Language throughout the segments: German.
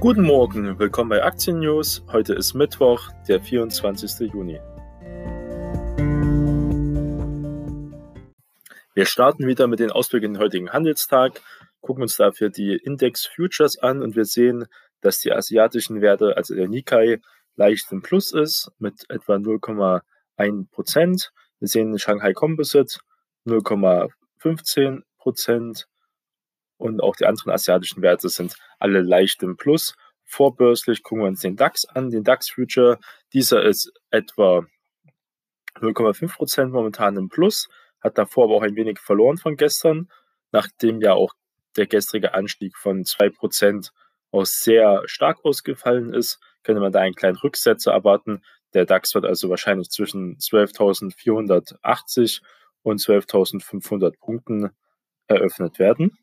Guten Morgen, willkommen bei Aktien News. Heute ist Mittwoch, der 24. Juni. Wir starten wieder mit den Ausblicken den heutigen Handelstag, gucken uns dafür die Index Futures an und wir sehen, dass die asiatischen Werte, also der Nikkei, leicht im Plus ist mit etwa 0,1 Prozent. Wir sehen den Shanghai Composite 0,15 Prozent und auch die anderen asiatischen Werte sind alle leicht im Plus. Vorbörslich gucken wir uns den DAX an, den DAX Future. Dieser ist etwa 0,5 Prozent momentan im Plus, hat davor aber auch ein wenig verloren von gestern, nachdem ja auch der gestrige Anstieg von 2 Prozent auch sehr stark ausgefallen ist, könnte man da einen kleinen Rücksetzer erwarten. Der DAX wird also wahrscheinlich zwischen 12.480 und 12.500 Punkten eröffnet werden.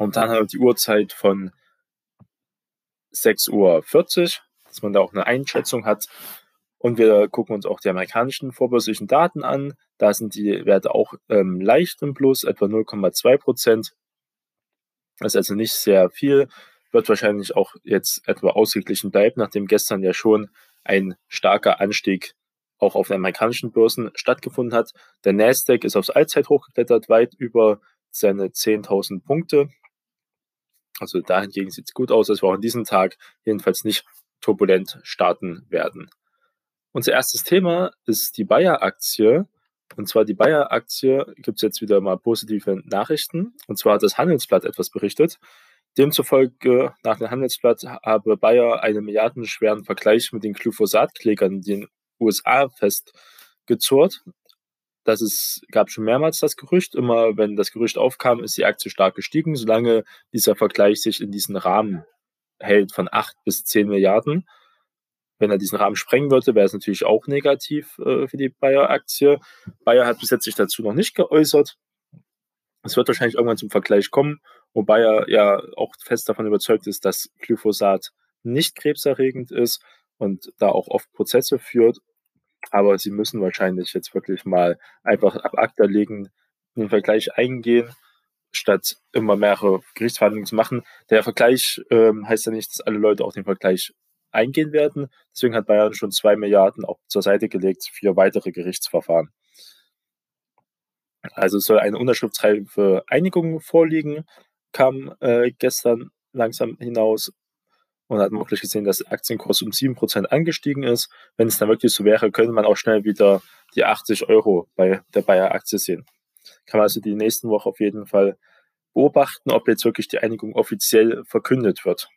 Und dann haben wir die Uhrzeit von 6.40 Uhr, dass man da auch eine Einschätzung hat. Und wir gucken uns auch die amerikanischen vorbörslichen Daten an. Da sind die Werte auch ähm, leicht im Plus, etwa 0,2 Prozent. Das ist also nicht sehr viel. Wird wahrscheinlich auch jetzt etwa ausgeglichen bleiben, nachdem gestern ja schon ein starker Anstieg auch auf den amerikanischen Börsen stattgefunden hat. Der Nasdaq ist aufs Allzeithoch geklettert, weit über seine 10.000 Punkte. Also dahingegen sieht es gut aus, dass wir auch an diesem Tag jedenfalls nicht turbulent starten werden. Unser erstes Thema ist die Bayer-Aktie. Und zwar die Bayer-Aktie gibt es jetzt wieder mal positive Nachrichten. Und zwar hat das Handelsblatt etwas berichtet. Demzufolge nach dem Handelsblatt habe Bayer einen milliardenschweren Vergleich mit den Glyphosatklägern in den USA festgezurrt das ist, gab schon mehrmals das Gerücht. Immer wenn das Gerücht aufkam, ist die Aktie stark gestiegen, solange dieser Vergleich sich in diesen Rahmen hält von 8 bis 10 Milliarden. Wenn er diesen Rahmen sprengen würde, wäre es natürlich auch negativ äh, für die Bayer-Aktie. Bayer hat bis jetzt sich dazu noch nicht geäußert. Es wird wahrscheinlich irgendwann zum Vergleich kommen, wobei er ja auch fest davon überzeugt ist, dass Glyphosat nicht krebserregend ist und da auch oft Prozesse führt aber sie müssen wahrscheinlich jetzt wirklich mal einfach ab ACTA legen, den Vergleich eingehen, statt immer mehrere Gerichtsverhandlungen zu machen. Der Vergleich ähm, heißt ja nicht, dass alle Leute auch den Vergleich eingehen werden. Deswegen hat Bayern schon zwei Milliarden auch zur Seite gelegt für weitere Gerichtsverfahren. Also soll eine unterschriftsreife Einigung vorliegen, kam äh, gestern langsam hinaus und hat wirklich gesehen, dass der Aktienkurs um 7% angestiegen ist. Wenn es dann wirklich so wäre, könnte man auch schnell wieder die 80 Euro bei der Bayer-Aktie sehen. Kann man also die nächsten Wochen auf jeden Fall beobachten, ob jetzt wirklich die Einigung offiziell verkündet wird.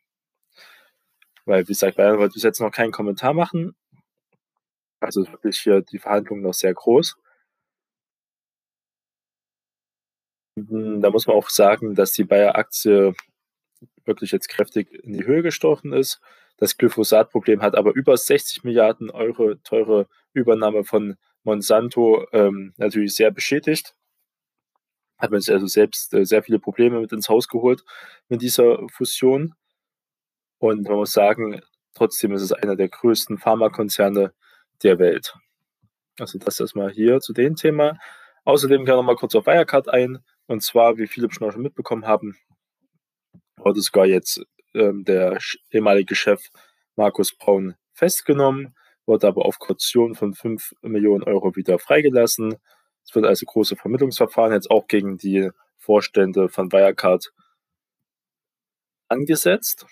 Weil, wie gesagt, Bayern wollte bis jetzt noch keinen Kommentar machen. Also wirklich hier die Verhandlungen noch sehr groß. Da muss man auch sagen, dass die Bayer-Aktie wirklich jetzt kräftig in die Höhe gestochen ist. Das Glyphosat-Problem hat aber über 60 Milliarden Euro teure Übernahme von Monsanto ähm, natürlich sehr beschädigt. Hat man sich also selbst äh, sehr viele Probleme mit ins Haus geholt mit dieser Fusion. Und man muss sagen, trotzdem ist es einer der größten Pharmakonzerne der Welt. Also das erstmal hier zu dem Thema. Außerdem kann ich noch mal kurz auf Wirecard ein. Und zwar, wie viele schon mitbekommen haben, wurde sogar jetzt ähm, der ehemalige Chef Markus Braun festgenommen, wurde aber auf Kaution von 5 Millionen Euro wieder freigelassen. Es wird also große Vermittlungsverfahren jetzt auch gegen die Vorstände von Wirecard angesetzt.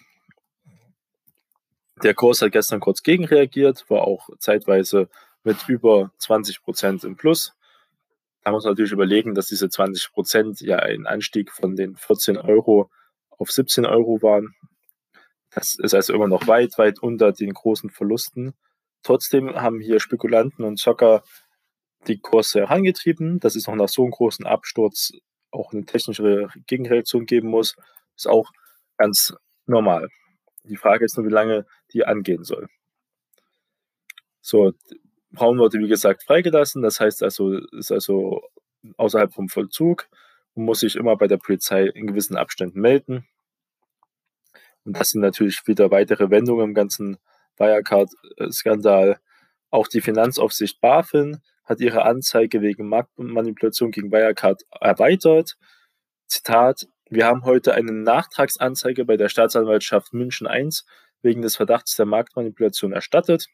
Der Kurs hat gestern kurz gegenreagiert, war auch zeitweise mit über 20 Prozent im Plus. Da muss man natürlich überlegen, dass diese 20 Prozent ja ein Anstieg von den 14 Euro auf 17 Euro waren. Das ist also immer noch weit, weit unter den großen Verlusten. Trotzdem haben hier Spekulanten und Zocker die Kurse herangetrieben, dass es noch nach so einem großen Absturz auch eine technische Gegenreaktion geben muss, ist auch ganz normal. Die Frage ist nur, wie lange die angehen soll. So, Braun wurde wie gesagt freigelassen, das heißt also, ist also außerhalb vom Vollzug und muss sich immer bei der Polizei in gewissen Abständen melden. Und das sind natürlich wieder weitere Wendungen im ganzen Wirecard-Skandal. Auch die Finanzaufsicht BaFin hat ihre Anzeige wegen Marktmanipulation gegen Wirecard erweitert. Zitat, Wir haben heute eine Nachtragsanzeige bei der Staatsanwaltschaft München I wegen des Verdachts der Marktmanipulation erstattet.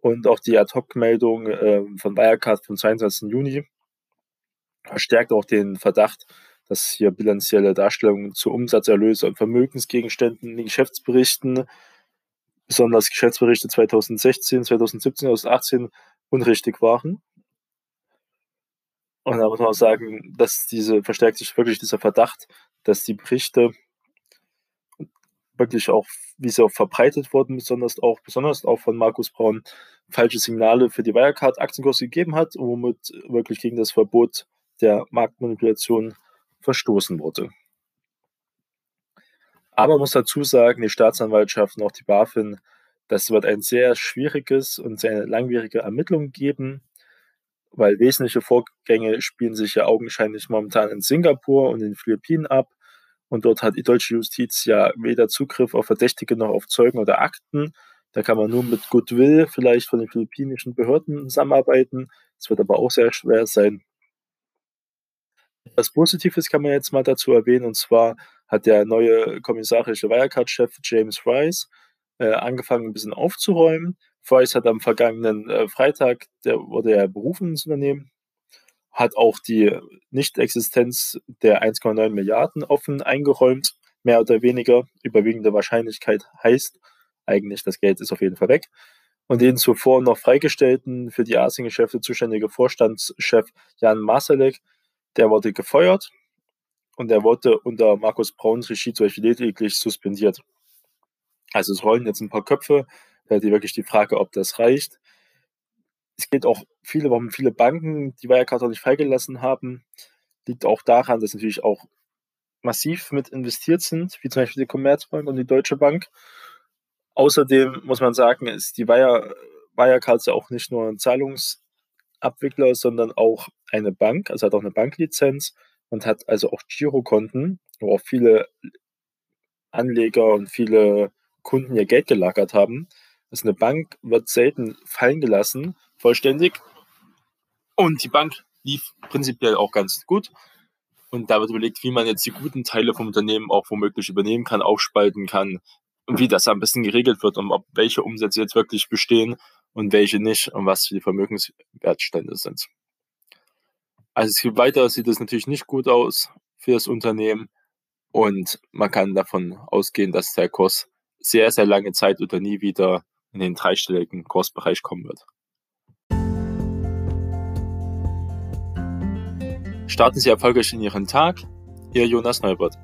Und auch die Ad-Hoc-Meldung äh, von Wirecard vom 22. Juni verstärkt auch den Verdacht, dass hier bilanzielle Darstellungen zu Umsatzerlöse und Vermögensgegenständen in den Geschäftsberichten, besonders Geschäftsberichte 2016, 2017, 2018, unrichtig waren. Und da muss man auch sagen, dass diese verstärkt sich wirklich dieser Verdacht, dass die Berichte wirklich auch, wie sie auch verbreitet wurden, besonders auch, besonders auch von Markus Braun, falsche Signale für die Wirecard-Aktienkurse gegeben hat und womit wirklich gegen das Verbot der Marktmanipulation verstoßen wurde. Aber man muss dazu sagen, die Staatsanwaltschaft und auch die BaFin, das wird ein sehr schwieriges und sehr langwierige Ermittlung geben, weil wesentliche Vorgänge spielen sich ja augenscheinlich momentan in Singapur und in den Philippinen ab. Und dort hat die deutsche Justiz ja weder Zugriff auf Verdächtige noch auf Zeugen oder Akten. Da kann man nur mit Goodwill vielleicht von den philippinischen Behörden zusammenarbeiten. Es wird aber auch sehr schwer sein. Was Positives kann man jetzt mal dazu erwähnen, und zwar hat der neue kommissarische Wirecard-Chef James Rice äh, angefangen, ein bisschen aufzuräumen. Rice hat am vergangenen äh, Freitag, der wurde ja berufen ins Unternehmen, hat auch die Nichtexistenz der 1,9 Milliarden offen eingeräumt, mehr oder weniger. Überwiegende Wahrscheinlichkeit heißt eigentlich, das Geld ist auf jeden Fall weg. Und den zuvor noch freigestellten, für die Asiengeschäfte zuständige Vorstandschef Jan Marsalek der wurde gefeuert und er wurde unter Markus Brauns Regie zum Beispiel lediglich suspendiert. Also es rollen jetzt ein paar Köpfe, da die wirklich die Frage, ob das reicht. Es geht auch viele, warum viele Banken die Wirecard auch nicht freigelassen haben, liegt auch daran, dass natürlich auch massiv mit investiert sind, wie zum Beispiel die Commerzbank und die Deutsche Bank. Außerdem muss man sagen, ist die Wire, Wirecard ja auch nicht nur ein Zahlungs- Abwickler, sondern auch eine Bank, also hat auch eine Banklizenz und hat also auch Girokonten, wo auch viele Anleger und viele Kunden ihr Geld gelagert haben. Also eine Bank wird selten fallen gelassen, vollständig. Und die Bank lief prinzipiell auch ganz gut. Und da wird überlegt, wie man jetzt die guten Teile vom Unternehmen auch womöglich übernehmen kann, aufspalten kann und wie das am besten geregelt wird und ob welche Umsätze jetzt wirklich bestehen und welche nicht und was die Vermögenswertstände sind. Also es geht weiter, sieht es natürlich nicht gut aus für das Unternehmen und man kann davon ausgehen, dass der Kurs sehr, sehr lange Zeit oder nie wieder in den dreistelligen Kursbereich kommen wird. Starten Sie erfolgreich in Ihren Tag. Ihr Jonas Neubert.